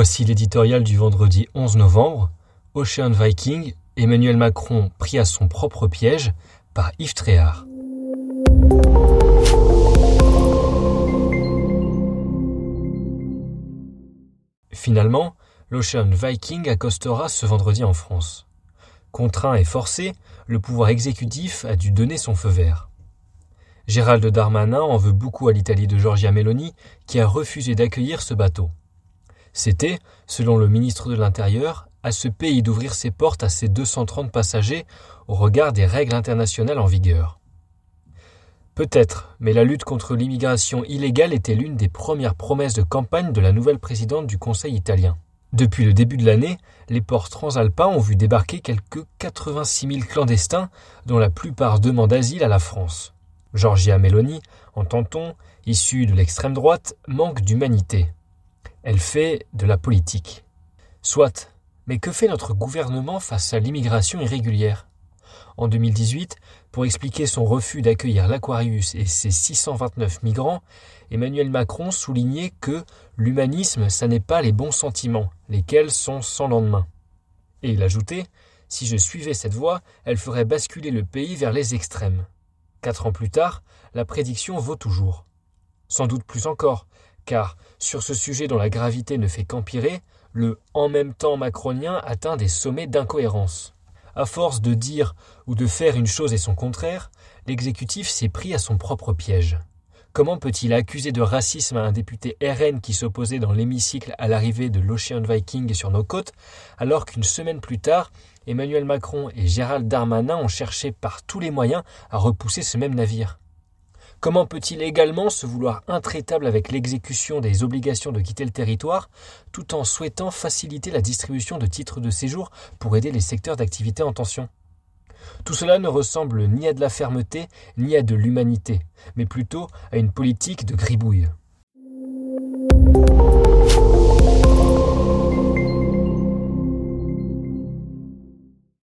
Voici l'éditorial du vendredi 11 novembre. Ocean Viking, Emmanuel Macron pris à son propre piège par Yves Tréhard. Finalement, l'Ocean Viking accostera ce vendredi en France. Contraint et forcé, le pouvoir exécutif a dû donner son feu vert. Gérald Darmanin en veut beaucoup à l'Italie de Giorgia Meloni, qui a refusé d'accueillir ce bateau. C'était, selon le ministre de l'Intérieur, à ce pays d'ouvrir ses portes à ses 230 passagers au regard des règles internationales en vigueur. Peut-être, mais la lutte contre l'immigration illégale était l'une des premières promesses de campagne de la nouvelle présidente du Conseil italien. Depuis le début de l'année, les ports transalpins ont vu débarquer quelques 86 000 clandestins, dont la plupart demandent asile à la France. Giorgia Meloni, entend-on, issue de l'extrême droite, manque d'humanité. Elle fait de la politique. Soit, mais que fait notre gouvernement face à l'immigration irrégulière? En 2018, pour expliquer son refus d'accueillir l'Aquarius et ses 629 migrants, Emmanuel Macron soulignait que l'humanisme, ça n'est pas les bons sentiments, lesquels sont sans lendemain. Et il ajoutait Si je suivais cette voie, elle ferait basculer le pays vers les extrêmes. Quatre ans plus tard, la prédiction vaut toujours. Sans doute plus encore, car sur ce sujet dont la gravité ne fait qu'empirer, le en même temps macronien atteint des sommets d'incohérence. À force de dire ou de faire une chose et son contraire, l'exécutif s'est pris à son propre piège. Comment peut-il accuser de racisme un député RN qui s'opposait dans l'hémicycle à l'arrivée de l'Ocean Viking sur nos côtes, alors qu'une semaine plus tard, Emmanuel Macron et Gérald Darmanin ont cherché par tous les moyens à repousser ce même navire? Comment peut-il également se vouloir intraitable avec l'exécution des obligations de quitter le territoire, tout en souhaitant faciliter la distribution de titres de séjour pour aider les secteurs d'activité en tension? Tout cela ne ressemble ni à de la fermeté, ni à de l'humanité, mais plutôt à une politique de gribouille.